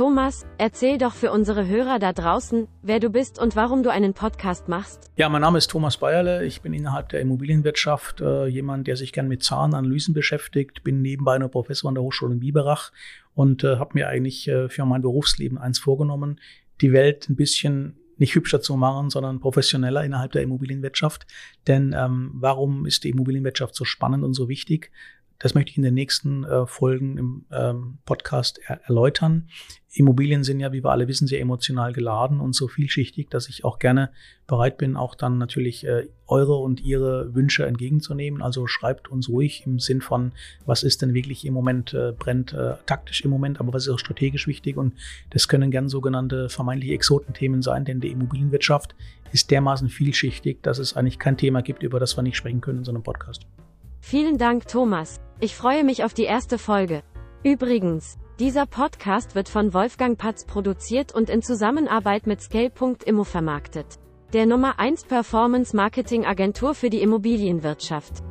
Thomas, erzähl doch für unsere Hörer da draußen, wer du bist und warum du einen Podcast machst. Ja, mein Name ist Thomas Bayerle. Ich bin innerhalb der Immobilienwirtschaft äh, jemand, der sich gern mit Zahlenanalysen beschäftigt. Bin nebenbei nur Professor an der Hochschule in Biberach und äh, habe mir eigentlich äh, für mein Berufsleben eins vorgenommen, die Welt ein bisschen nicht hübscher zu machen, sondern professioneller innerhalb der Immobilienwirtschaft. Denn ähm, warum ist die Immobilienwirtschaft so spannend und so wichtig? Das möchte ich in den nächsten äh, Folgen im ähm, Podcast er erläutern. Immobilien sind ja, wie wir alle wissen, sehr emotional geladen und so vielschichtig, dass ich auch gerne bereit bin, auch dann natürlich äh, eure und ihre Wünsche entgegenzunehmen. Also schreibt uns ruhig im Sinn von, was ist denn wirklich im Moment äh, brennt, äh, taktisch im Moment, aber was ist auch strategisch wichtig. Und das können gern sogenannte vermeintliche Exotenthemen sein, denn die Immobilienwirtschaft ist dermaßen vielschichtig, dass es eigentlich kein Thema gibt, über das wir nicht sprechen können in so einem Podcast. Vielen Dank, Thomas. Ich freue mich auf die erste Folge. Übrigens, dieser Podcast wird von Wolfgang Patz produziert und in Zusammenarbeit mit Scale.immo vermarktet. Der Nummer 1 Performance Marketing Agentur für die Immobilienwirtschaft.